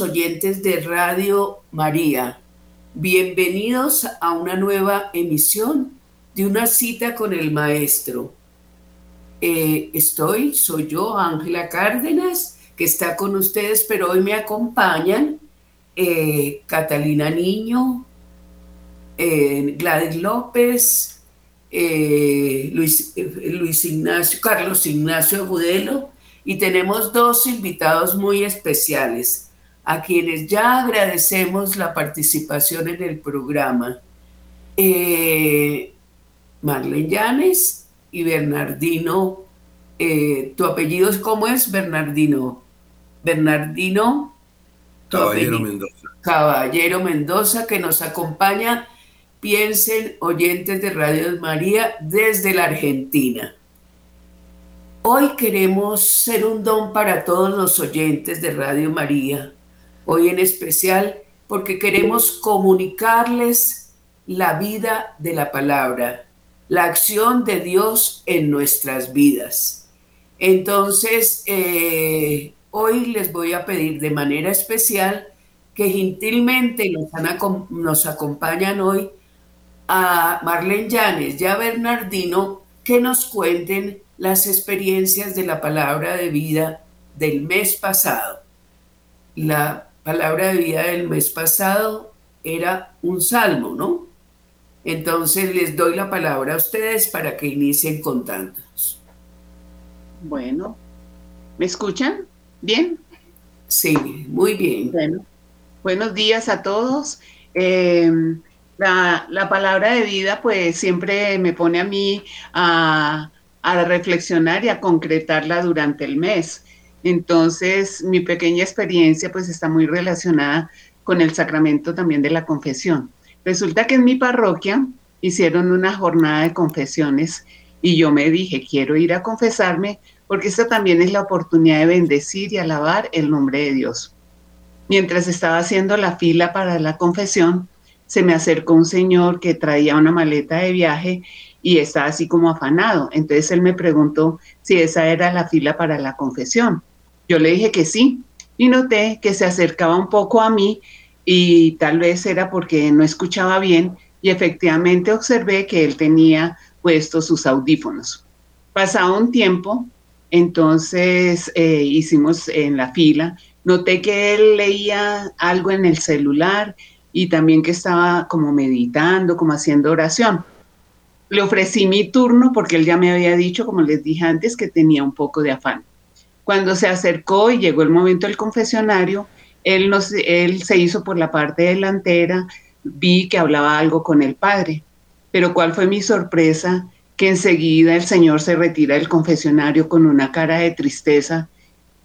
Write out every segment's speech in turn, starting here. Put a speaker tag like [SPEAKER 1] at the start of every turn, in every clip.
[SPEAKER 1] oyentes de Radio María. Bienvenidos a una nueva emisión de una cita con el maestro. Eh, estoy, soy yo, Ángela Cárdenas, que está con ustedes, pero hoy me acompañan eh, Catalina Niño, eh, Gladys López, Luis, Luis, Ignacio, Carlos Ignacio Agudelo, y tenemos dos invitados muy especiales, a quienes ya agradecemos la participación en el programa. Marlene Llanes y Bernardino. Eh, ¿Tu apellido es cómo es, Bernardino? Bernardino.
[SPEAKER 2] Caballero Mendoza.
[SPEAKER 1] Caballero Mendoza, que nos acompaña, piensen, oyentes de Radio María desde la Argentina. Hoy queremos ser un don para todos los oyentes de Radio María, hoy en especial porque queremos comunicarles la vida de la palabra, la acción de Dios en nuestras vidas. Entonces, eh, hoy les voy a pedir de manera especial que gentilmente nos, acompañan hoy a Marlene Llanes y a Bernardino que nos cuenten las experiencias de la palabra de vida del mes pasado. La palabra de vida del mes pasado era un salmo, ¿no? Entonces les doy la palabra a ustedes para que inicien contándonos.
[SPEAKER 3] Bueno, ¿me escuchan? ¿Bien?
[SPEAKER 1] Sí, muy bien.
[SPEAKER 3] Bueno, buenos días a todos. Eh, la, palabra de vida pues siempre me pone a mí a, a reflexionar y a concretarla durante el mes. Entonces, mi pequeña experiencia pues está muy relacionada con el sacramento también de la confesión. Resulta que en mi parroquia hicieron una jornada de confesiones y yo me dije, quiero ir a confesarme porque esta también es la oportunidad de bendecir y alabar el nombre de Dios. Mientras estaba haciendo la fila para la confesión, se me acercó un señor que traía una maleta de viaje y estaba así como afanado. Entonces él me preguntó si esa era la fila para la confesión. Yo le dije que sí y noté que se acercaba un poco a mí y tal vez era porque no escuchaba bien y efectivamente observé que él tenía puestos sus audífonos. Pasado un tiempo, entonces eh, hicimos en la fila, noté que él leía algo en el celular y también que estaba como meditando, como haciendo oración. Le ofrecí mi turno porque él ya me había dicho, como les dije antes, que tenía un poco de afán. Cuando se acercó y llegó el momento del confesionario, él, él se hizo por la parte delantera, vi que hablaba algo con el padre, pero cuál fue mi sorpresa que enseguida el señor se retira del confesionario con una cara de tristeza.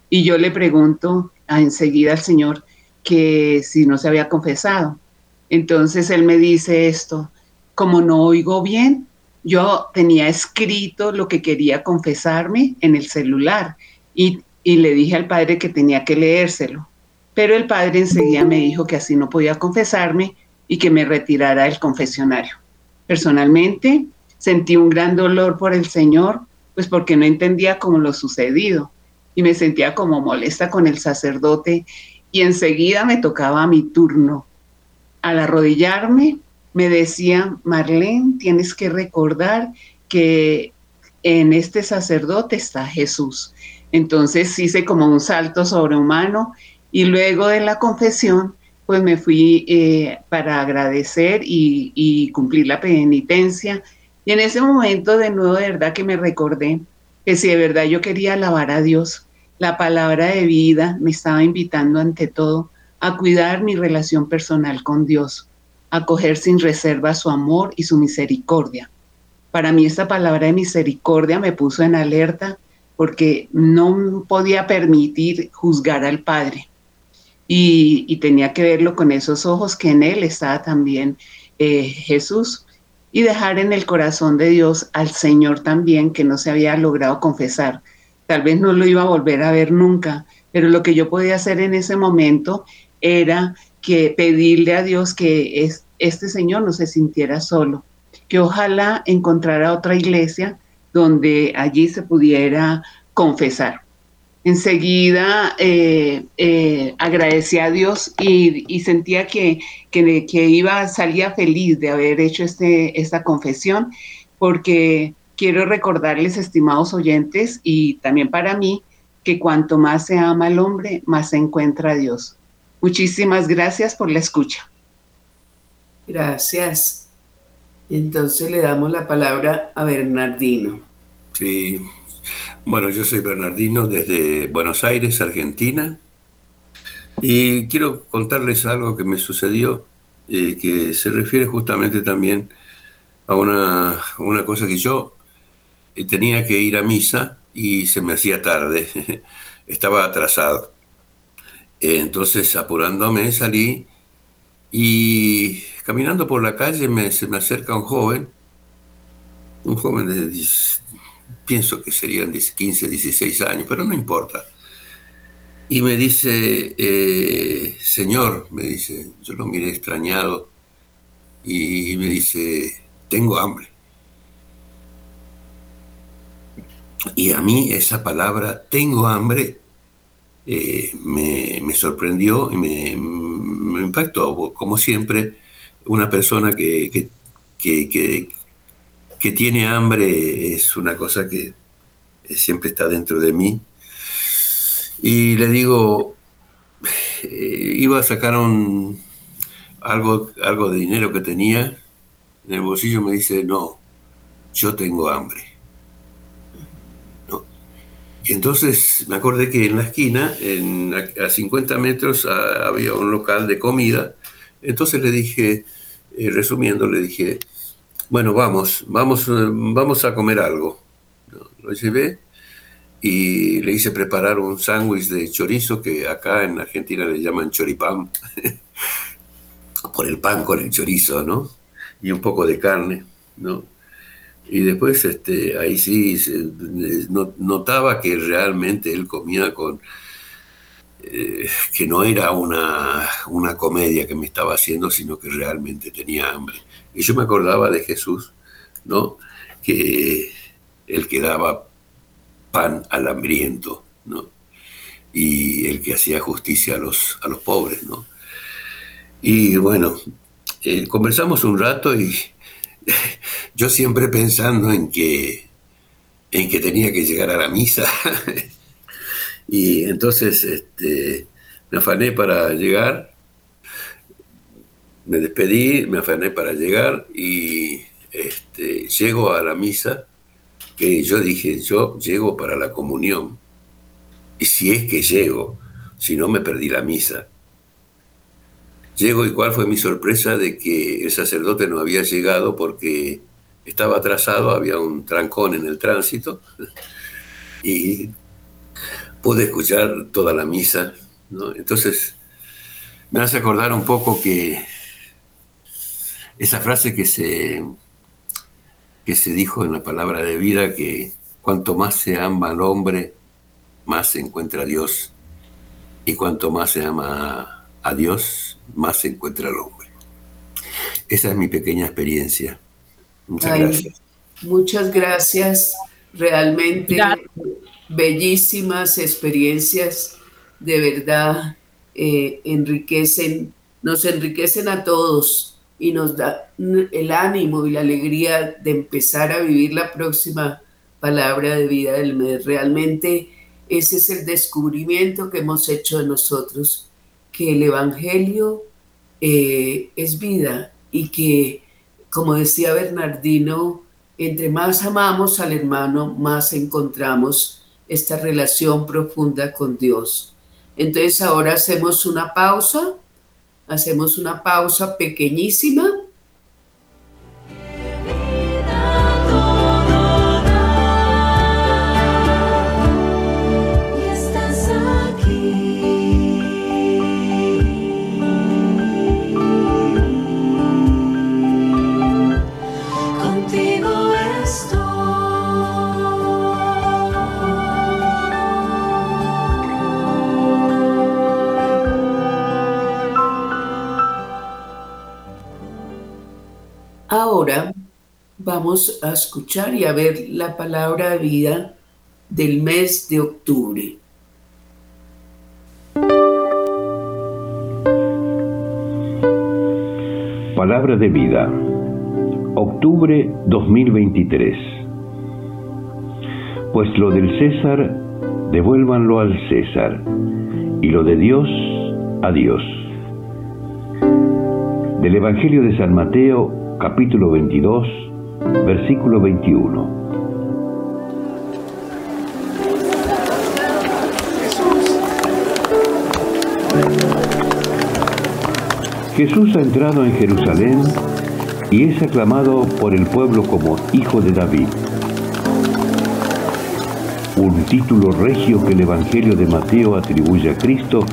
[SPEAKER 3] Y yo le pregunto a enseguida al señor que si no se había confesado. Entonces él me dice esto, como no oigo bien, yo tenía escrito lo que quería confesarme en el celular y, le dije al padre que tenía que leérselo. Pero el padre enseguida me dijo que así no podía confesarme y que me retirara del confesionario. Personalmente sentí un gran dolor por el Señor, pues porque no entendía cómo lo sucedido y me sentía como molesta con el sacerdote y enseguida me tocaba mi turno. Al arrodillarme me decía, Marlene, tienes que recordar que en este sacerdote está Jesús. Entonces hice como un salto sobrehumano y luego de la confesión, pues me fui eh, para agradecer y, cumplir la penitencia. Y en ese momento de nuevo, de verdad que me recordé que si de verdad yo quería alabar a Dios, la palabra de vida me estaba invitando ante todo a cuidar mi relación personal con Dios, a coger sin reserva su amor y su misericordia. Para mí esta palabra de misericordia me puso en alerta porque no podía permitir juzgar al Padre. Y, tenía que verlo con esos ojos que en Él estaba también eh, Jesús y dejar en el corazón de Dios al Señor también que no se había logrado confesar. Tal vez no lo iba a volver a ver nunca, pero lo que yo podía hacer en ese momento era que pedirle a Dios que este Señor no se sintiera solo, que ojalá encontrara otra iglesia donde allí se pudiera confesar. Enseguida eh, eh, agradecí a Dios y, sentía que, que, que, iba, salía feliz de haber hecho este, esta confesión, porque quiero recordarles, estimados oyentes, y también para mí, que cuanto más se ama al hombre, más se encuentra a Dios. Muchísimas gracias por la escucha.
[SPEAKER 1] Gracias. Entonces le damos la palabra a Bernardino.
[SPEAKER 2] Sí, bueno, yo soy Bernardino desde Buenos Aires, Argentina, y quiero contarles algo que me sucedió, eh, que se refiere justamente también a una, una cosa que yo eh, tenía que ir a misa y se me hacía tarde, estaba atrasado. Entonces, apurándome, salí y caminando por la calle me, se me acerca un joven, un joven de, pienso que serían 15, 16 años, pero no importa. Y me dice, eh, señor, me dice, yo lo miré extrañado y me dice, tengo hambre. Y a mí esa palabra, tengo hambre, eh, me, sorprendió y me, impactó. Como siempre, una persona que, que, tiene hambre es una cosa que siempre está dentro de mí. Y le digo, eh, iba a sacar un, algo, algo de dinero que tenía en el bolsillo, me dice, no, yo tengo hambre. Y entonces me acordé que en la esquina, a, 50 metros, había un local de comida. Entonces le dije, eh, resumiendo, le dije, bueno, vamos, vamos, vamos a comer algo. Lo llevé y le hice preparar un sándwich de chorizo que acá en Argentina le llaman choripán, por el pan con el chorizo, ¿no? Y un poco de carne, ¿no? Y después este, ahí sí notaba que realmente él comía con, eh, que no era una, una, comedia que me estaba haciendo, sino que realmente tenía hambre. Y yo me acordaba de Jesús, ¿no? que el que daba pan al hambriento, ¿no? Y el que hacía justicia a los, a los pobres, ¿no? Y bueno, eh, conversamos un rato y yo siempre pensando en que, en que tenía que llegar a la misa. y entonces este, me afané para llegar, me despedí, me afané para llegar y este, llego a la misa, que yo dije, yo llego para la comunión. Y si es que llego, si no me perdí la misa. Llego y cuál fue mi sorpresa de que el sacerdote no había llegado porque estaba atrasado, había un trancón en el tránsito y pude escuchar toda la misa. Entonces, me hace acordar un poco que esa frase que se, que se dijo en la palabra de vida, que cuanto más se ama al hombre, más se encuentra a Dios. Y cuanto más se ama a Dios, más se encuentra al hombre. Esa es mi pequeña experiencia. Muchas gracias.
[SPEAKER 1] Muchas gracias. Realmente bellísimas experiencias, de verdad, eh, enriquecen, nos enriquecen a todos y nos da el ánimo y la alegría de empezar a vivir la próxima palabra de vida del mes. Realmente ese es el descubrimiento que hemos hecho de nosotros, que el Evangelio eh, es vida y que, como decía Bernardino, entre más amamos al hermano, más encontramos esta relación profunda con Dios. Entonces ahora hacemos una pausa, hacemos una pausa pequeñísima vamos a escuchar y a ver la palabra de vida del mes de octubre.
[SPEAKER 4] Palabra de vida, octubre 2023. Pues lo del César, devuélvanlo al César, y lo de Dios, a Dios. Del Evangelio de San Mateo, capítulo 22, versículo 21. Jesús ha entrado en Jerusalén y es aclamado por el pueblo como Hijo de David. Un título regio que el Evangelio de Mateo atribuye a Cristo,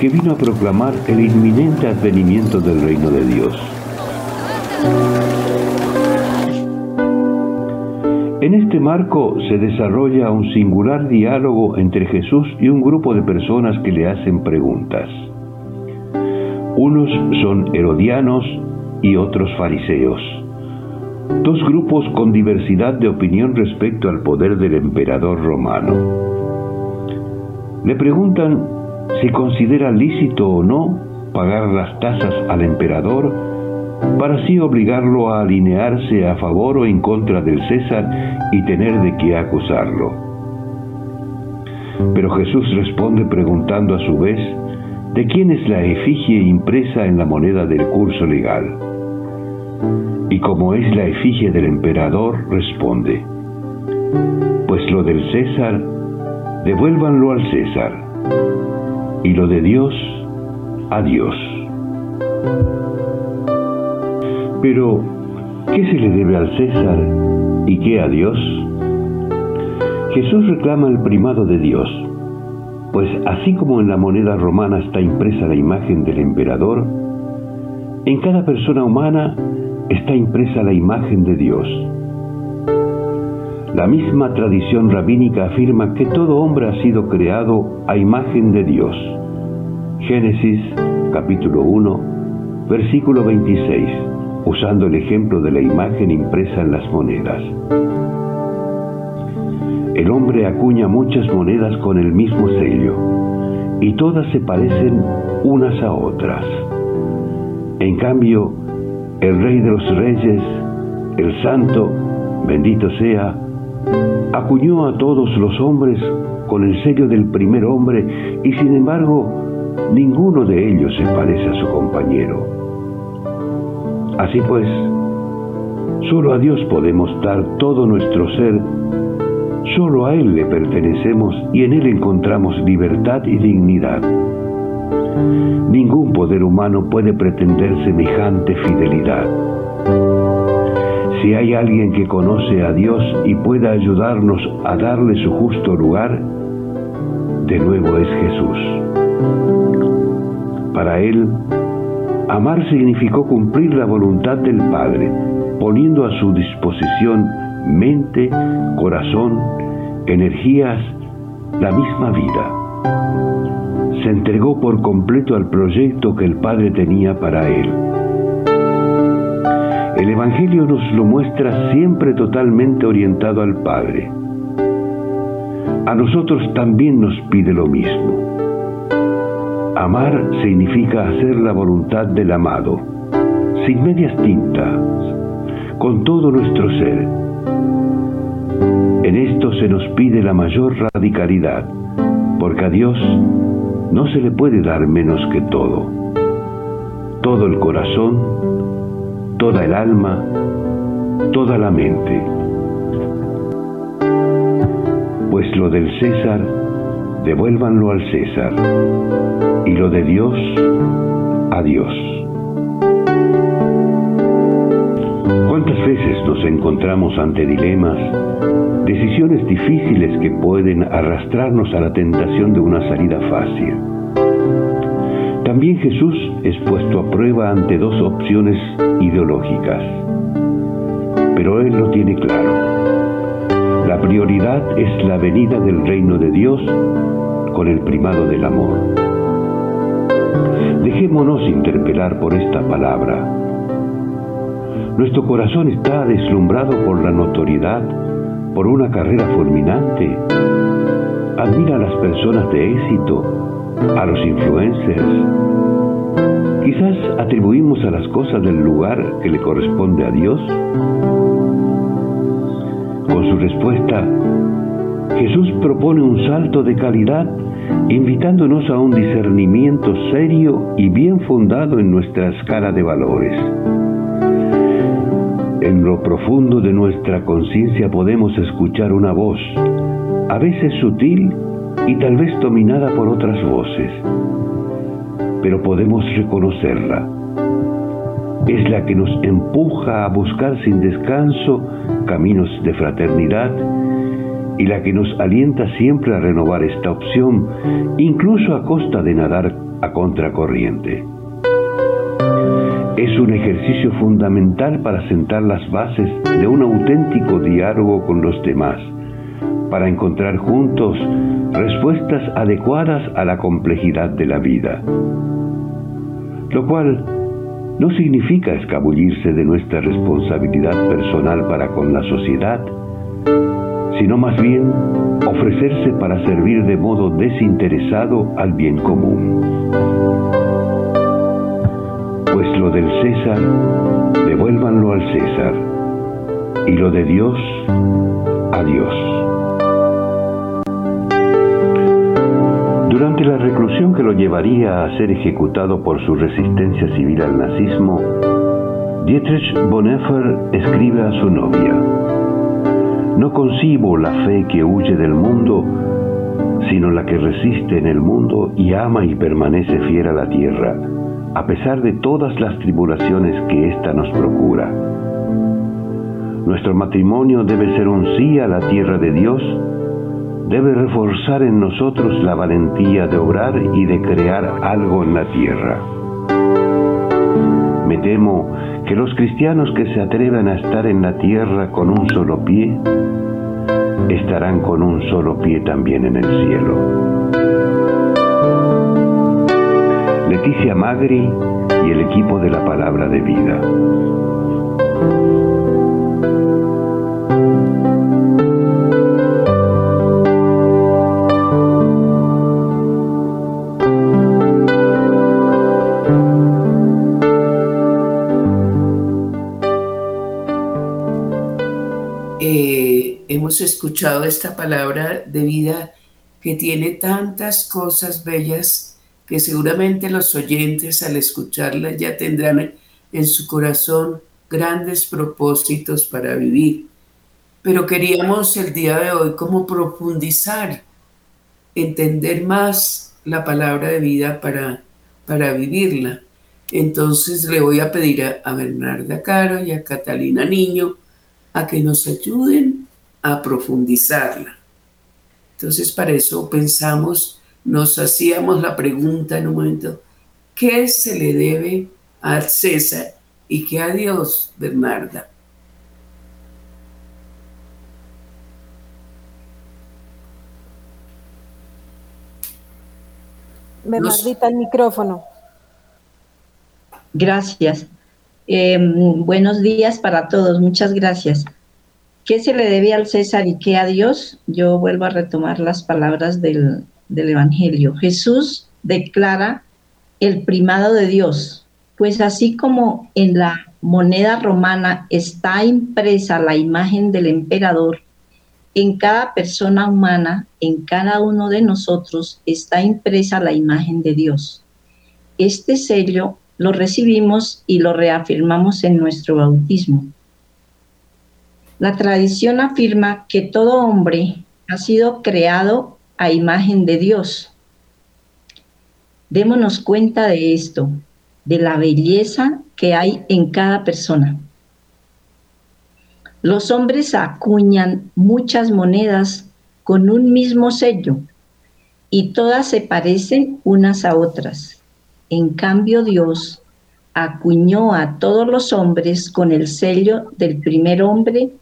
[SPEAKER 4] que vino a proclamar el inminente advenimiento del reino de Dios. En este marco se desarrolla un singular diálogo entre Jesús y un grupo de personas que le hacen preguntas. Unos son herodianos y otros fariseos, dos grupos con diversidad de opinión respecto al poder del emperador romano. Le preguntan si considera lícito o no pagar las tasas al emperador para así obligarlo a alinearse a favor o en contra del César y tener de qué acusarlo. Pero Jesús responde preguntando a su vez de quién es la efigie impresa en la moneda del curso legal. Y como es la efigie del emperador, responde, pues lo del César, devuélvanlo al César, y lo de Dios, a Dios. Pero, ¿qué se le debe al César y qué a Dios? Jesús reclama el primado de Dios, pues así como en la moneda romana está impresa la imagen del emperador, en cada persona humana está impresa la imagen de Dios. La misma tradición rabínica afirma que todo hombre ha sido creado a imagen de Dios. Génesis capítulo 1, versículo 26 usando el ejemplo de la imagen impresa en las monedas. El hombre acuña muchas monedas con el mismo sello y todas se parecen unas a otras. En cambio, el Rey de los Reyes, el Santo, bendito sea, acuñó a todos los hombres con el sello del primer hombre y sin embargo ninguno de ellos se parece a su compañero. Así pues, solo a Dios podemos dar todo nuestro ser Solo a Él le pertenecemos y en Él encontramos libertad y dignidad. Ningún poder humano puede pretender semejante fidelidad. Si hay alguien que conoce a Dios y pueda ayudarnos a darle su justo lugar, de nuevo es Jesús. Para Él, amar significó cumplir la voluntad del Padre, poniendo a su disposición mente, corazón, energías, la misma vida. Se entregó por completo al proyecto que el Padre tenía para él. El Evangelio nos lo muestra siempre totalmente orientado al Padre. A nosotros también nos pide lo mismo. Amar significa hacer la voluntad del amado, sin medias tintas, con todo nuestro ser en esto se nos pide la mayor radicalidad, porque a Dios no se le puede dar menos que todo. Todo el corazón, toda el alma, toda la mente. Pues lo del César, devuélvanlo al César, y lo de Dios, a Dios. ¿Cuántas veces nos encontramos ante dilemas, decisiones difíciles que pueden arrastrarnos a la tentación de una salida fácil? También Jesús es puesto a prueba ante dos opciones ideológicas, pero Él lo tiene claro. La prioridad es la venida del reino de Dios con el primado del amor. Dejémonos interpelar por esta palabra nuestro corazón está deslumbrado por la notoriedad, por una carrera fulminante. Admira a las personas de éxito, a los influencers. Quizás atribuimos a las cosas del lugar que le corresponde a Dios. Con su respuesta, Jesús propone un salto de calidad invitándonos a un discernimiento serio y bien fundado en nuestra escala de valores. En lo profundo de nuestra conciencia podemos escuchar una voz, a veces sutil y tal vez dominada por otras voces, pero podemos reconocerla. Es la que nos empuja a buscar sin descanso caminos de fraternidad y la que nos alienta siempre a renovar esta opción, incluso a costa de nadar a contracorriente es un ejercicio fundamental para sentar las bases de un auténtico diálogo con los demás, para encontrar juntos respuestas adecuadas a la complejidad de la vida. Lo cual no significa escabullirse de nuestra responsabilidad personal para con la sociedad, sino más bien ofrecerse para servir de modo desinteresado al bien común pues lo del César, devuélvanlo al César, y lo de Dios, a Dios. Durante la reclusión que lo llevaría a ser ejecutado por su resistencia civil al nazismo, Dietrich Bonhoeffer escribe a su novia, No concibo la fe que huye del mundo, sino la que resiste en el mundo y ama y permanece fiel a la tierra a pesar de todas las tribulaciones que ésta nos procura. Nuestro matrimonio debe ser un sí a la tierra de Dios, debe reforzar en nosotros la valentía de obrar y de crear algo en la tierra. Me temo que los cristianos que se atrevan a estar en la tierra con un solo pie, estarán con un solo pie también en el cielo. Leticia Magri y el equipo de la Palabra de Vida.
[SPEAKER 1] Escuchado esta palabra de vida que tiene tantas cosas bellas que seguramente los oyentes al escucharla ya tendrán en su corazón grandes propósitos para vivir. Pero queríamos el día de hoy como profundizar, entender más la palabra de vida para, para vivirla. Entonces le voy a pedir a, a Bernarda Caro y a Catalina Niño a que nos ayuden a profundizarla. Entonces, para eso pensamos, nos hacíamos la pregunta en un momento, ¿qué se le debe a César y qué a Dios, Bernarda?
[SPEAKER 5] Bernardita, el micrófono.
[SPEAKER 6] Gracias. Eh, buenos días para todos, muchas gracias. ¿Qué se le debe al César y qué a Dios? Yo vuelvo a retomar las palabras del, del Evangelio. Jesús declara el primado de Dios, pues así como en la moneda romana está impresa la imagen del emperador, en cada persona humana, en cada uno de nosotros, está impresa la imagen de Dios. Este sello lo recibimos y lo reafirmamos en nuestro bautismo. La tradición afirma que todo hombre ha sido creado a imagen de Dios. Démonos cuenta de esto, de la belleza que hay en cada persona. Los hombres acuñan muchas monedas con un mismo sello y todas se parecen unas a otras. En cambio Dios acuñó a todos los hombres con el sello del primer hombre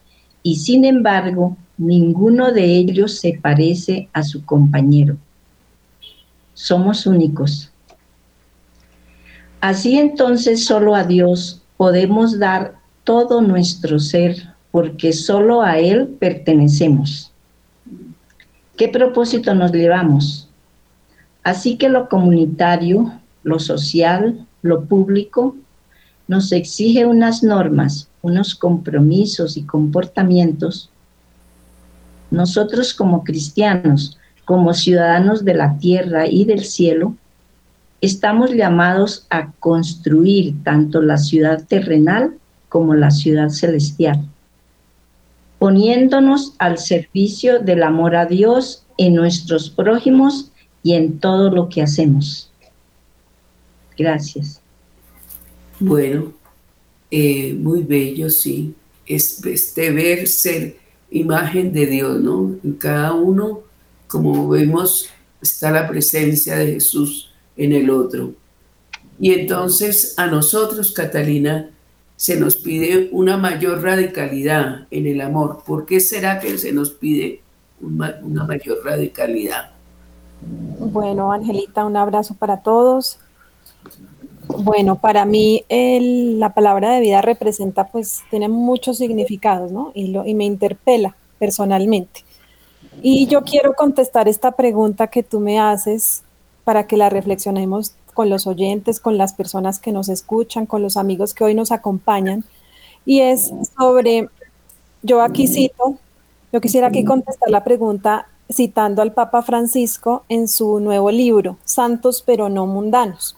[SPEAKER 6] y sin embargo ninguno de ellos se parece a su compañero. Somos únicos. Así entonces solo a Dios podemos dar todo nuestro ser porque solo a Él pertenecemos. ¿Qué propósito nos llevamos? Así que lo comunitario, lo social, lo público, nos exige unas normas, unos compromisos y comportamientos, nosotros como cristianos, como ciudadanos de la tierra y del cielo, estamos llamados a construir tanto la ciudad terrenal como la ciudad celestial, poniéndonos al servicio del amor a Dios en nuestros prójimos y en todo lo que hacemos. Gracias.
[SPEAKER 1] Bueno, eh, muy bello, sí. Es este ver ser imagen de Dios, ¿no? En cada uno, como vemos, está la presencia de Jesús en el otro. Y entonces a nosotros, Catalina, se nos pide una mayor radicalidad en el amor. ¿Por qué será que se nos pide una, una mayor radicalidad?
[SPEAKER 5] Bueno, Angelita, un abrazo para todos. Bueno, para mí la palabra de vida representa, pues, tiene muchos significados, ¿no? Y, lo, y me interpela personalmente. Y yo quiero contestar esta pregunta que tú me haces para que la reflexionemos con los oyentes, con las personas que nos escuchan, con los amigos que hoy nos acompañan. Y es sobre, yo aquí cito, yo quisiera aquí contestar la pregunta citando al Papa Francisco en su nuevo libro, Santos pero no mundanos.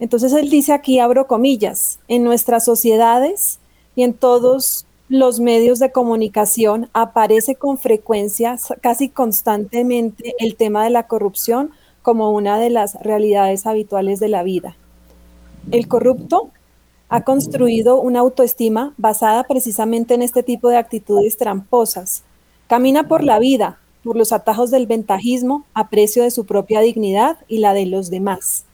[SPEAKER 5] Entonces él dice aquí, abro comillas, en nuestras sociedades y en todos los medios de comunicación aparece con frecuencia, casi constantemente, el tema de la corrupción como una de las realidades habituales de la vida. El corrupto ha construido una autoestima basada precisamente en este tipo de actitudes tramposas. Camina por la vida, por los atajos del ventajismo, a precio de su propia dignidad y la de los demás.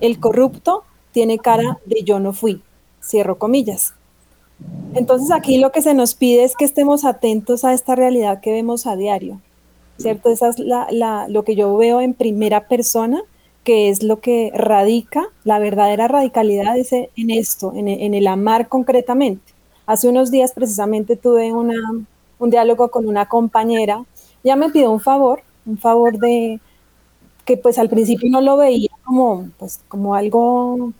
[SPEAKER 5] El corrupto tiene cara de yo no fui, cierro comillas. Entonces aquí lo que se nos pide es que estemos atentos a esta realidad que vemos a diario, ¿cierto? Esa es lo que yo veo en primera persona, que es lo que radica, la verdadera radicalidad es en esto, en, el amar concretamente. Hace unos días precisamente tuve un diálogo con una compañera, ya me pidió un favor, un favor de que pues al principio no lo veía como, pues, como algo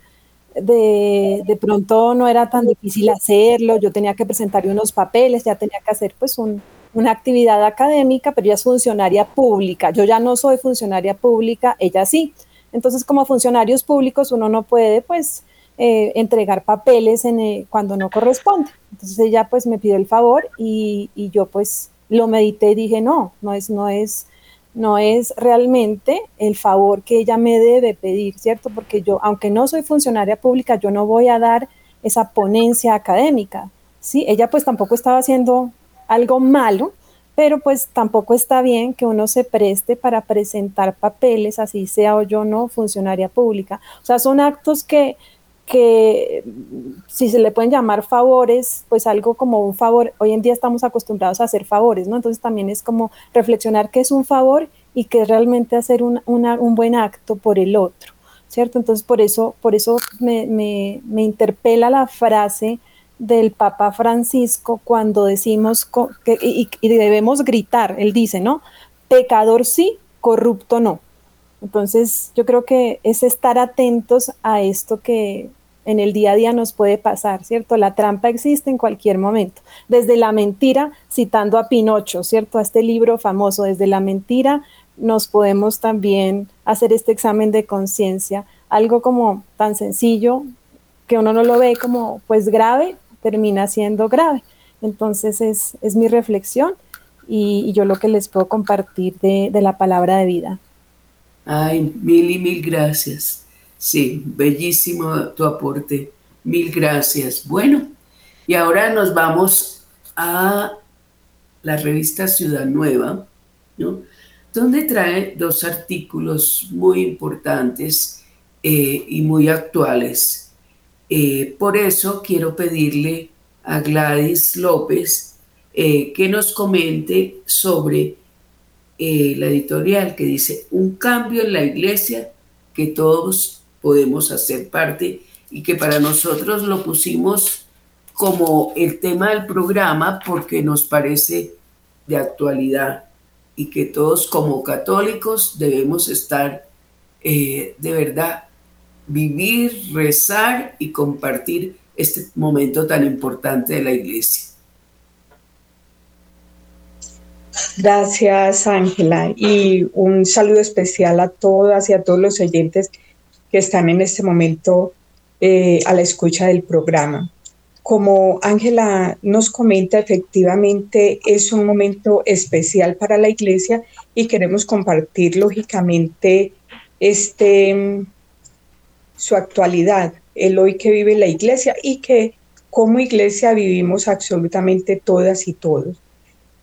[SPEAKER 5] de, de pronto no era tan difícil hacerlo, yo tenía que presentar unos papeles, ya tenía que hacer pues una actividad académica, pero ella es funcionaria pública, yo ya no soy funcionaria pública, ella sí. Entonces, como funcionarios públicos, uno no puede pues eh, entregar papeles en, eh, cuando no corresponde. Entonces ella pues me pidió el favor y, y, yo pues lo medité y dije, no, no es, no es, no es realmente el favor que ella me debe pedir, ¿cierto? Porque yo, aunque no soy funcionaria pública, yo no voy a dar esa ponencia académica, ¿sí? Ella pues tampoco estaba haciendo algo malo, pero pues tampoco está bien que uno se preste para presentar papeles, así sea o yo no funcionaria pública. O sea, son actos que que si se le pueden llamar favores, pues algo como un favor, hoy en día estamos acostumbrados a hacer favores, ¿no? Entonces también es como reflexionar qué es un favor y qué es realmente hacer un, un buen acto por el otro, ¿cierto? Entonces por eso, por eso me, interpela la frase del Papa Francisco cuando decimos que y debemos gritar, él dice, ¿no? Pecador sí, corrupto no. Entonces, yo creo que es estar atentos a esto que en el día a día nos puede pasar, ¿cierto? La trampa existe en cualquier momento. Desde la mentira, citando a Pinocho, ¿cierto? A este libro famoso, desde la mentira nos podemos también hacer este examen de conciencia, algo como tan sencillo que uno no lo ve como pues grave, termina siendo grave. Entonces es, es mi reflexión y, yo lo que les puedo compartir de, de la palabra de vida.
[SPEAKER 1] Ay, mil y mil gracias. Sí, bellísimo tu aporte. Mil gracias. Bueno, y ahora nos vamos a la revista Ciudad Nueva, ¿no? donde trae dos artículos muy importantes eh, y muy actuales. Eh, por eso quiero pedirle a Gladys López eh, que nos comente sobre la editorial que dice Un cambio en la iglesia que todos podemos hacer parte y que para nosotros lo pusimos como el tema del programa porque nos parece de actualidad y que todos como católicos debemos estar eh, de verdad, vivir, rezar y compartir este momento tan importante de la iglesia.
[SPEAKER 7] Gracias, Ángela, y un saludo especial a todas y a todos los oyentes que están en este momento eh, a la escucha del programa. Como Ángela nos comenta, efectivamente es un momento especial para la iglesia y queremos compartir lógicamente este, su actualidad, el hoy que vive la iglesia y que como iglesia vivimos absolutamente todas y todos.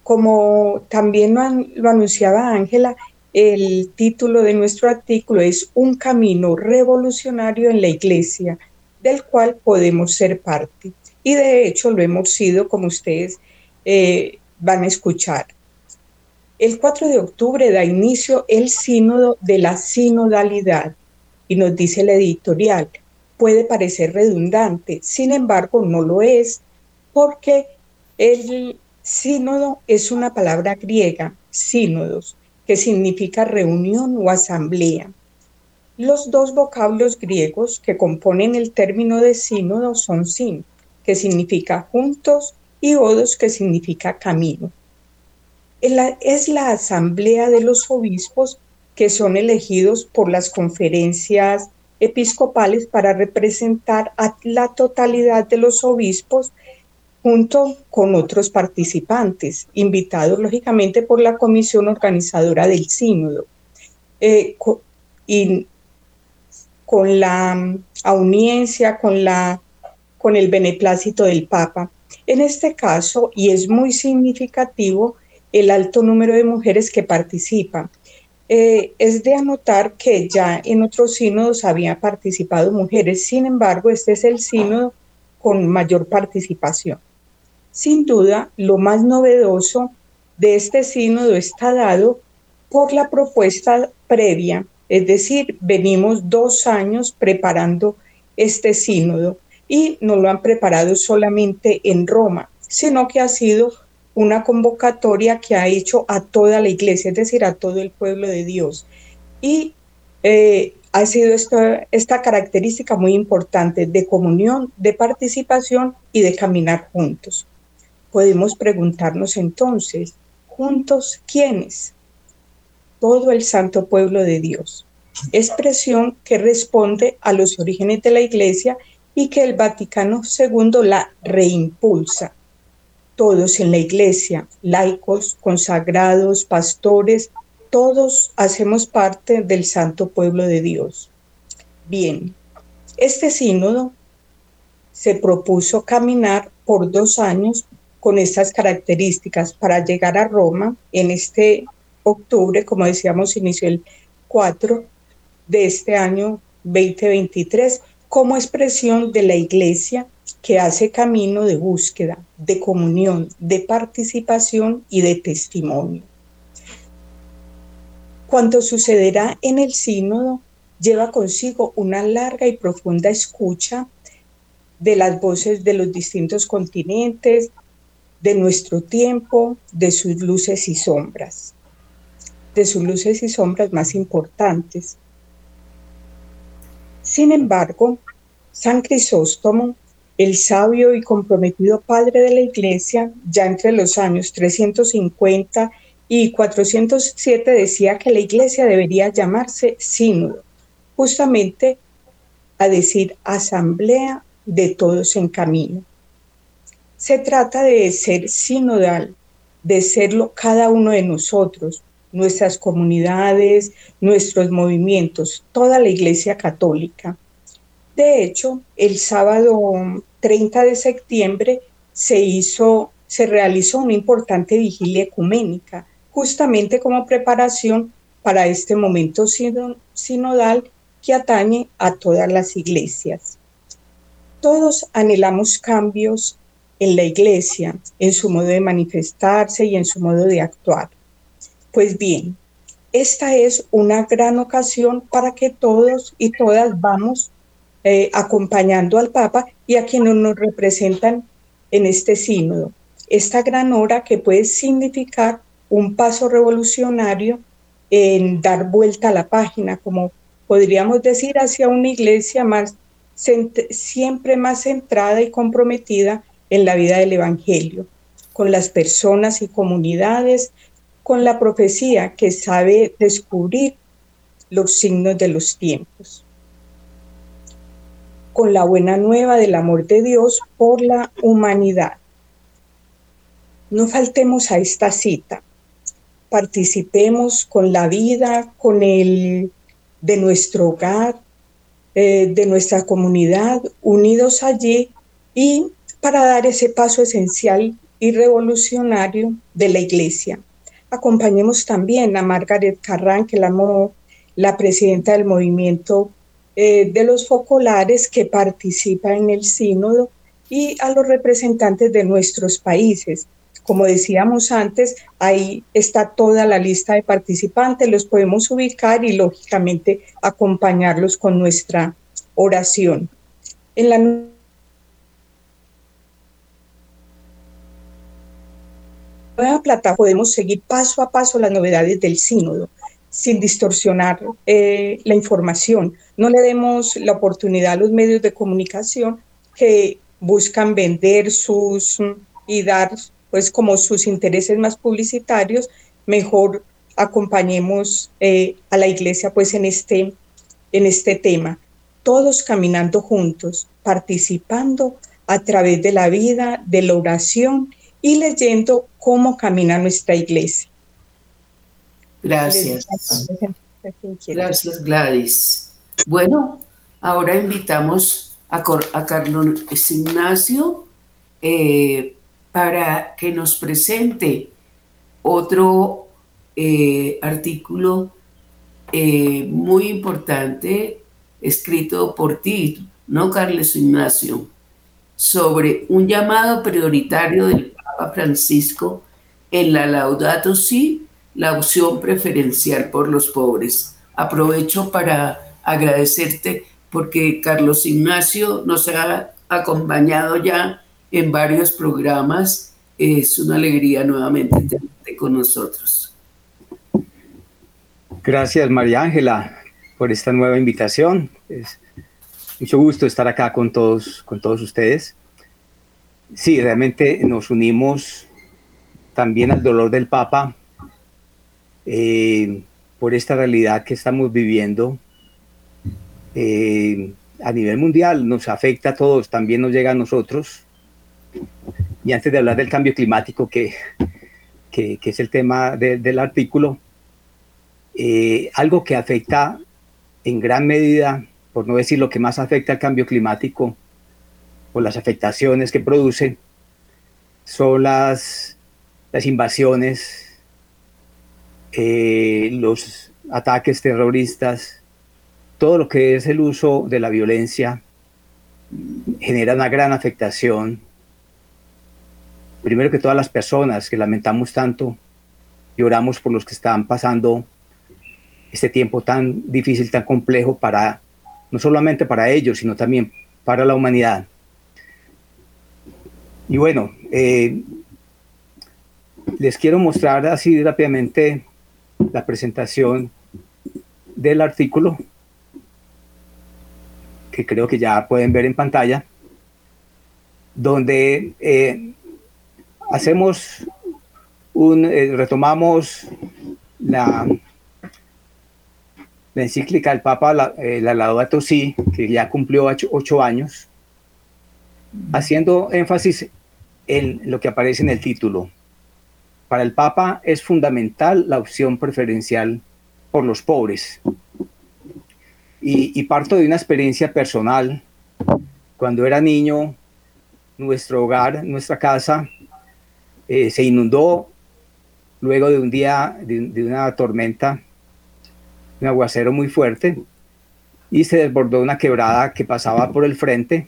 [SPEAKER 7] Como también lo anunciaba Ángela, el título de nuestro artículo es Un camino revolucionario en la iglesia, del cual podemos ser parte. Y de hecho lo hemos sido, como ustedes eh, van a escuchar. El 4 de octubre da inicio el sínodo de la sinodalidad y nos dice el editorial, puede parecer redundante, sin embargo no lo es, porque el sínodo es una palabra griega, sínodos, que significa reunión o asamblea. Los dos vocablos griegos que componen el término de sínodo son sin, que significa juntos, y odos, que significa camino. Es la asamblea de los obispos que son elegidos por las conferencias episcopales para representar a la totalidad de los obispos junto con otros participantes, invitados lógicamente por la comisión organizadora del sínodo, eh, y con la audiencia, con, la, con el beneplácito del Papa. En este caso, y es muy significativo, el alto número de mujeres que participan. Eh, es de anotar que ya en otros sínodos habían participado mujeres, sin embargo, este es el sínodo con mayor participación. Sin duda, lo más novedoso de este sínodo está dado por la propuesta previa, es decir, venimos dos años preparando este sínodo y no lo han preparado solamente en Roma, sino que ha sido una convocatoria que ha hecho a toda la iglesia, es decir, a todo el pueblo de Dios. Y eh, ha sido esta, esta característica muy importante de comunión, de participación y de caminar juntos. Podemos preguntarnos entonces, juntos, ¿quiénes? Todo el santo pueblo de Dios. Expresión que responde a los orígenes de la iglesia y que el Vaticano II la reimpulsa. Todos en la iglesia, laicos, consagrados, pastores, todos hacemos parte del santo pueblo de Dios. Bien, este sínodo se propuso caminar por dos años con estas características para llegar a Roma en este octubre, como decíamos, inició el 4 de este año 2023, como expresión de la iglesia que hace camino de búsqueda, de comunión, de participación y de testimonio. Cuanto sucederá en el sínodo lleva consigo una larga y profunda escucha de las voces de los distintos continentes, de nuestro tiempo, de sus luces y sombras, de sus luces y sombras más importantes. Sin embargo, San Crisóstomo, el sabio y comprometido padre de la Iglesia, ya entre los años 350 y 407 decía que la iglesia debería llamarse sínodo, justamente a decir asamblea de todos en camino. Se trata de ser sinodal, de serlo cada uno de nosotros, nuestras comunidades, nuestros movimientos, toda la Iglesia Católica. De hecho, el sábado 30 de septiembre se hizo, se realizó una importante vigilia ecuménica justamente como preparación para este momento sinodal que atañe a todas las iglesias. Todos anhelamos cambios en la iglesia, en su modo de manifestarse y en su modo de actuar. Pues bien, esta es una gran ocasión para que todos y todas vamos eh, acompañando al Papa y a quienes nos representan en este sínodo. Esta gran hora que puede significar un paso revolucionario en dar vuelta a la página, como podríamos decir, hacia una iglesia más siempre más centrada y comprometida en la vida del Evangelio, con las personas y comunidades, con la profecía que sabe descubrir los signos de los tiempos, con la buena nueva del amor de Dios por la humanidad. No faltemos a esta cita, participemos con la vida, con el de nuestro hogar, eh, de nuestra comunidad, unidos allí y para dar ese paso esencial y revolucionario de la iglesia. Acompañemos también a Margaret Carran, que la, la presidenta del movimiento eh, de los focolares que participa en el sínodo y a los representantes de nuestros países, como decíamos antes, ahí está toda la lista de participantes, los podemos ubicar y lógicamente acompañarlos con nuestra oración. En la nueva plataforma podemos seguir paso a paso las novedades del sínodo sin distorsionar eh, la información. No le demos la oportunidad a los medios de comunicación que buscan vender sus y dar pues como sus intereses más publicitarios, mejor acompañemos eh, a la iglesia pues en este, en este tema, todos caminando juntos, participando a través de la vida, de la oración y leyendo cómo camina nuestra iglesia.
[SPEAKER 1] Gracias. Gracias, Gladys. Bueno, ahora invitamos a, a Carlos Ignacio eh, para que nos presente otro eh, artículo eh, muy importante escrito por ti, ¿no, Carlos Ignacio? Sobre un llamado prioritario del Francisco en la Laudato Si, la opción preferencial por los pobres. Aprovecho para agradecerte porque Carlos Ignacio nos ha acompañado ya en varios programas. Es una alegría nuevamente tenerte con nosotros.
[SPEAKER 8] Gracias, María Ángela, por esta nueva invitación. Es mucho gusto estar acá con todos, con todos ustedes. Sí, realmente nos unimos también al dolor del Papa eh, por esta realidad que estamos viviendo eh, a nivel mundial. Nos afecta a todos, también nos llega a nosotros. Y antes de hablar del cambio climático, que, que, es el tema del artículo, eh, algo que afecta en gran medida, por no decir lo que más afecta al cambio climático, o las afectaciones que produce, son las, las invasiones, eh, los ataques terroristas, todo lo que es el uso de la violencia genera una gran afectación. Primero que todas las personas que lamentamos tanto, lloramos por los que están pasando este tiempo tan difícil, tan complejo para, no solamente para ellos, sino también para la humanidad. Y bueno, eh, les quiero mostrar así rápidamente la presentación del artículo que creo que ya pueden ver en pantalla, donde eh, hacemos un, eh, retomamos la, la encíclica del Papa, la, eh, la Laudato Si, que ya cumplió ocho, años, haciendo énfasis en lo que aparece en el título. Para el Papa es fundamental la opción preferencial por los pobres. Y, parto de una experiencia personal. Cuando era niño, nuestro hogar, nuestra casa, eh, se inundó luego de un día, de una tormenta un aguacero muy fuerte y se desbordó una quebrada que pasaba por el frente,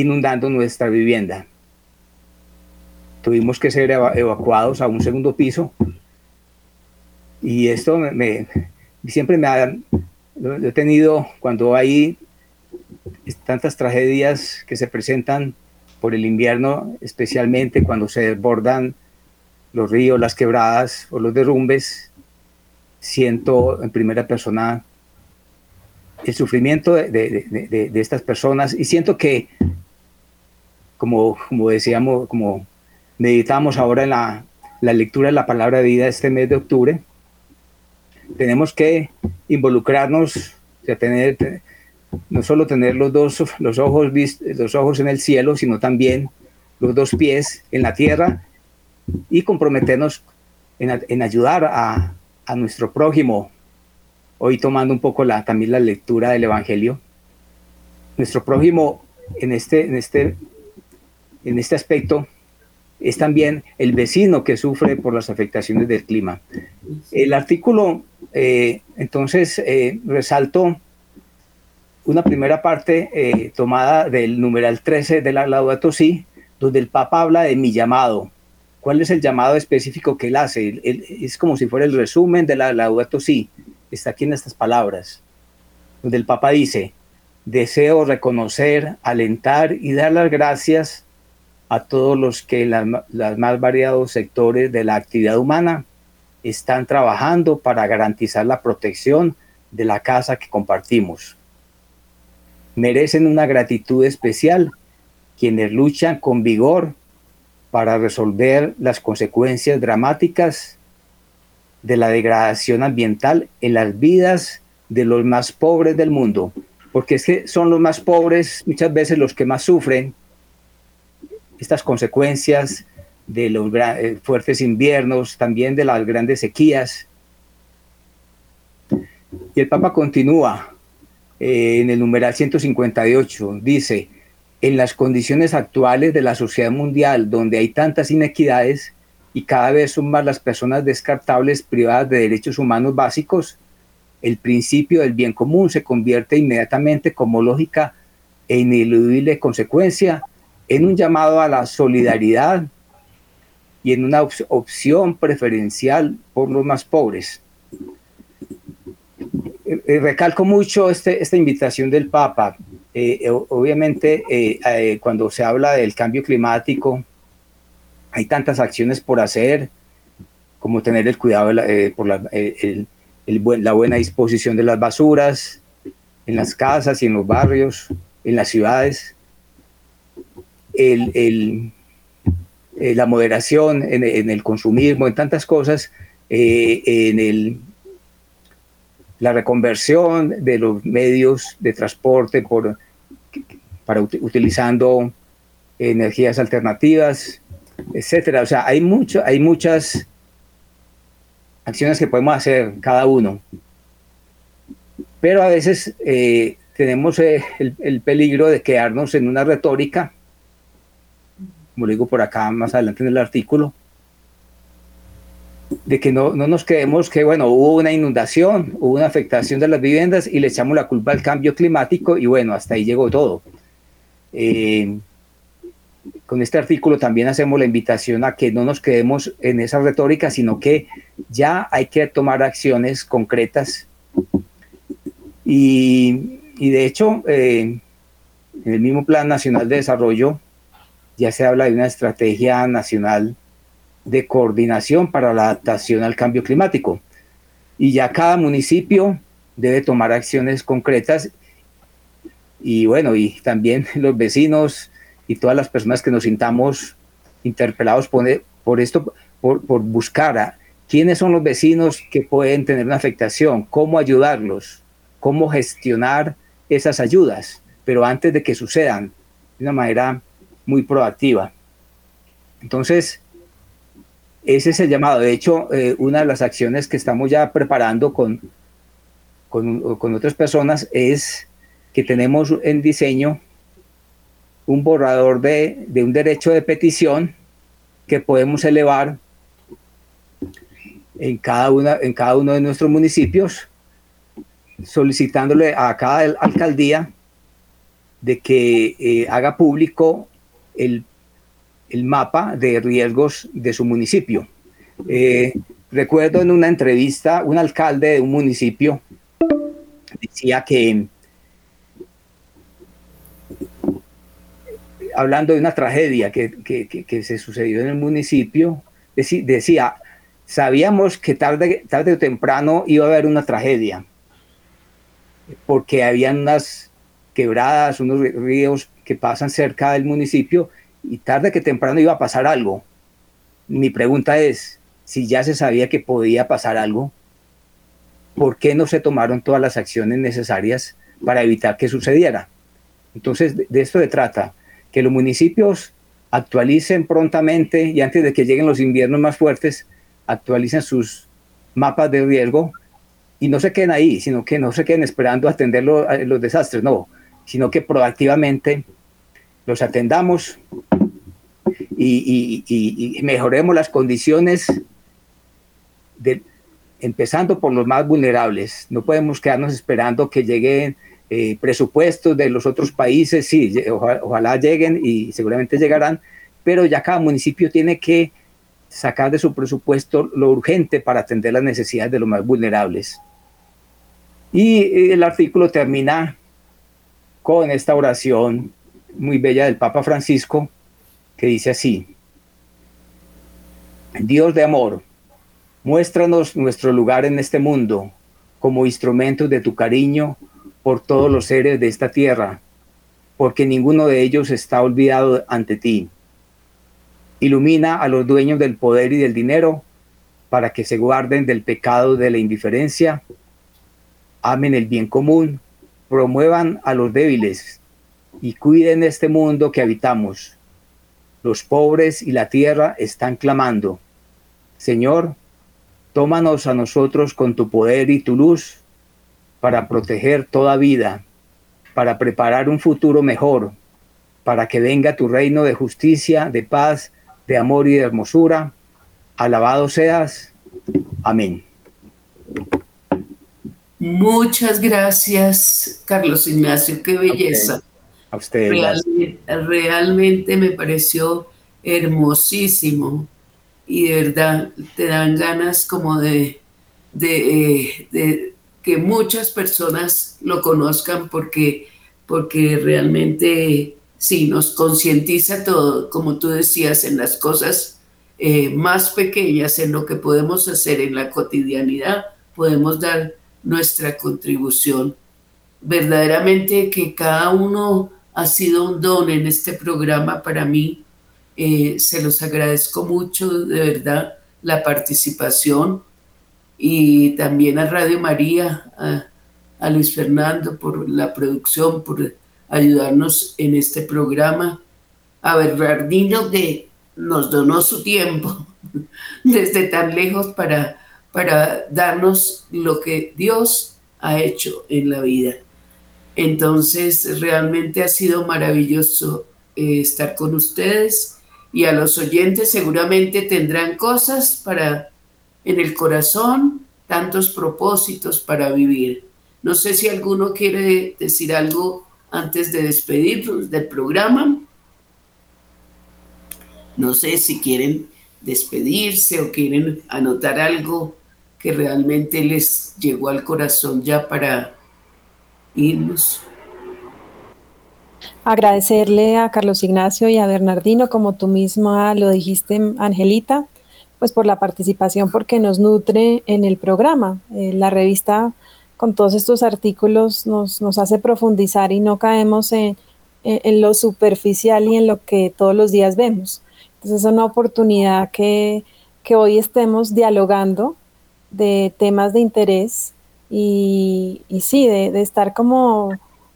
[SPEAKER 8] inundando nuestra vivienda. Tuvimos que ser evacuados a un segundo piso y esto me, siempre me ha lo, he tenido cuando hay tantas tragedias que se presentan por el invierno, especialmente cuando se desbordan los ríos, las quebradas o los derrumbes, siento en primera persona el sufrimiento de, estas personas y siento que, como, como decíamos, como meditamos ahora en la, lectura de la palabra de vida este mes de octubre, tenemos que involucrarnos, tener, no solo tener los dos los ojos, los ojos en el cielo, sino también los dos pies en la tierra y comprometernos en, en ayudar a, a nuestro prójimo, hoy tomando un poco la, también la lectura del Evangelio, nuestro prójimo en este, en este, en este aspecto es también el vecino que sufre por las afectaciones del clima. El artículo, eh, entonces, eh, resalto una primera parte eh, tomada del numeral 13 de la Laudato Si, donde el Papa habla de mi llamado, ¿Cuál es el llamado específico que él hace? es como si fuera el resumen de la Laudato Si. Está aquí en estas palabras, donde el Papa dice, deseo reconocer, alentar y dar las gracias a todos los que en los más variados sectores de la actividad humana están trabajando para garantizar la protección de la casa que compartimos. Merecen una gratitud especial quienes luchan con vigor para resolver las consecuencias dramáticas de la degradación ambiental en las vidas de los más pobres del mundo, porque es que son los más pobres muchas veces los que más sufren estas consecuencias de los eh, fuertes inviernos, también de las grandes sequías. Y el Papa continúa eh, en el numeral 158, dice, en las condiciones actuales de la sociedad mundial, donde hay tantas inequidades y cada vez son más las personas descartables privadas de derechos humanos básicos, el principio del bien común se convierte inmediatamente como lógica e ineludible consecuencia en un llamado a la solidaridad y en una opción preferencial por los más pobres. Eh, eh, recalco mucho este, esta invitación del Papa eh, obviamente eh, cuando se habla del cambio climático, hay tantas acciones por hacer, como tener el cuidado por la, la buena disposición de las basuras en las casas y en los barrios, en las ciudades, el, la moderación en, el consumismo, en tantas cosas, en el la reconversión de los medios de transporte por, para, utilizando energías alternativas, etcétera. O sea, hay, mucho, hay muchas acciones que podemos hacer cada uno. Pero a veces eh, tenemos eh, el, peligro de quedarnos en una retórica, como lo digo por acá más adelante en el artículo, de que no, no nos creemos que, bueno, hubo una inundación, hubo una afectación de las viviendas y le echamos la culpa al cambio climático y bueno, hasta ahí llegó todo. Eh, con este artículo también hacemos la invitación a que no nos quedemos en esa retórica, sino que ya hay que tomar acciones concretas. Y, y de hecho, eh, en el mismo Plan Nacional de Desarrollo ya se habla de una estrategia nacional de coordinación para la adaptación al cambio climático. Y ya cada municipio debe tomar acciones concretas y bueno, y también los vecinos y todas las personas que nos sintamos interpelados por, por esto, por, por buscar a quiénes son los vecinos que pueden tener una afectación, cómo ayudarlos, cómo gestionar esas ayudas, pero antes de que sucedan, de una manera muy proactiva. Entonces, ese es el llamado. De hecho, eh, una de las acciones que estamos ya preparando con, con, otras personas es que tenemos en diseño un borrador de, un derecho de petición que podemos elevar en cada, una, en cada uno de nuestros municipios, solicitándole a cada alcaldía de que eh, haga público el el mapa de riesgos de su municipio. Eh, recuerdo en una entrevista, un alcalde de un municipio decía que, hablando de una tragedia que, que, se sucedió en el municipio, decía, sabíamos que tarde, tarde o temprano iba a haber una tragedia, porque habían unas quebradas, unos ríos que pasan cerca del municipio y tarde que temprano iba a pasar algo. Mi pregunta es, si ya se sabía que podía pasar algo, ¿por qué no se tomaron todas las acciones necesarias para evitar que sucediera? Entonces, de esto se trata, que los municipios actualicen prontamente y antes de que lleguen los inviernos más fuertes, actualicen sus mapas de riesgo y no se queden ahí, sino que no se queden esperando atender los desastres, no, sino que proactivamente los atendamos y, mejoremos las condiciones, empezando por los más vulnerables. No podemos quedarnos esperando que lleguen eh, presupuestos de los otros países, sí, ojalá lleguen y seguramente llegarán, pero ya cada municipio tiene que sacar de su presupuesto lo urgente para atender las necesidades de los más vulnerables. Y el artículo termina con esta oración muy bella del Papa Francisco que dice así, Dios de amor, muéstranos nuestro lugar en este mundo como instrumentos de tu cariño por todos los seres de esta tierra, porque ninguno de ellos está olvidado ante ti. Ilumina a los dueños del poder y del dinero para que se guarden del pecado de la indiferencia, amen el bien común, promuevan a los débiles y cuiden este mundo que habitamos. Los pobres y la tierra están clamando. Señor, tómanos a nosotros con tu poder y tu luz para proteger toda vida, para preparar un futuro mejor, para que venga tu reino de justicia, de paz, de amor y de hermosura. Alabado seas. Amén.
[SPEAKER 1] Muchas gracias, Carlos Ignacio. Qué belleza.
[SPEAKER 8] A usted.
[SPEAKER 1] Realmente, me pareció hermosísimo y de verdad te dan ganas como de, de, eh, que muchas personas lo conozcan porque porque realmente sí, nos concientiza todo, como tú decías, en las cosas eh, más pequeñas, en lo que podemos hacer en la cotidianidad, podemos dar nuestra contribución. Verdaderamente que cada uno ha sido un don en este programa para mí. Eh, se los agradezco mucho, de verdad, la participación y también a Radio María, a, Luis Fernando por la producción, por ayudarnos en este programa, a Bernardino que nos donó su tiempo desde tan lejos para, para darnos lo que Dios ha hecho en la vida. Entonces, realmente ha sido maravilloso eh, estar con ustedes y a los oyentes seguramente tendrán cosas para en el corazón, tantos propósitos para vivir. No sé si alguno quiere decir algo antes de despedirnos del programa. No sé si quieren despedirse o quieren anotar algo que realmente les llegó al corazón ya para irnos.
[SPEAKER 5] Agradecerle a Carlos Ignacio y a Bernardino, como tú misma lo dijiste, Angelita, pues por la participación, porque nos nutre en el programa. Eh, la revista con todos estos artículos nos, nos hace profundizar y no caemos en, en, lo superficial y en lo que todos los días vemos. Entonces es una oportunidad que, que hoy estemos dialogando de temas de interés y, y sí, de, de, estar como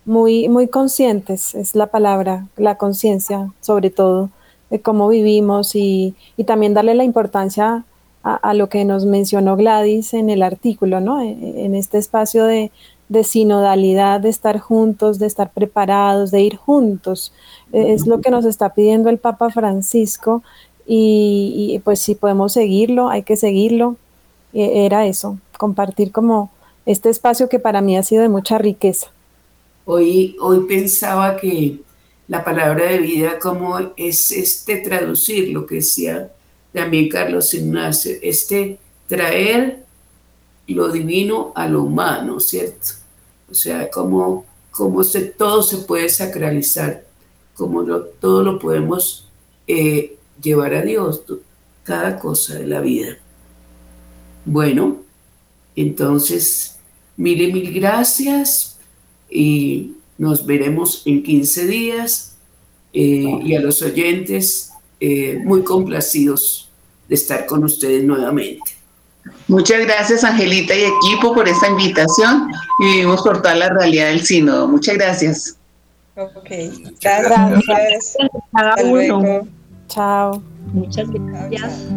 [SPEAKER 5] muy, muy conscientes, es la palabra, la conciencia sobre todo, de cómo vivimos y, y también darle la importancia a, lo que nos mencionó Gladys en el artículo, ¿no? E, e, en, este espacio de, sinodalidad, de estar juntos, de estar preparados, de ir juntos. E, es lo que nos está pidiendo el Papa Francisco y, pues si podemos seguirlo, hay que seguirlo. Era eso, compartir como este espacio que para mí ha sido de mucha riqueza.
[SPEAKER 1] Hoy, hoy pensaba que la palabra de vida como es este traducir lo que decía también Carlos Ignacio, este traer lo divino a lo humano, ¿cierto? O sea, como, como se, todo se puede sacralizar, como todo lo podemos eh, llevar a Dios, cada cosa de la vida. Bueno, entonces, mil y mil gracias y nos veremos en 15 días eh, y a los oyentes eh, muy complacidos de estar con ustedes nuevamente.
[SPEAKER 3] Muchas gracias, Angelita y equipo, por esta invitación y vivimos por toda la realidad del sínodo. Muchas gracias.
[SPEAKER 7] Ok, gracias.
[SPEAKER 5] gracias. Chao.
[SPEAKER 6] Muchas gracias.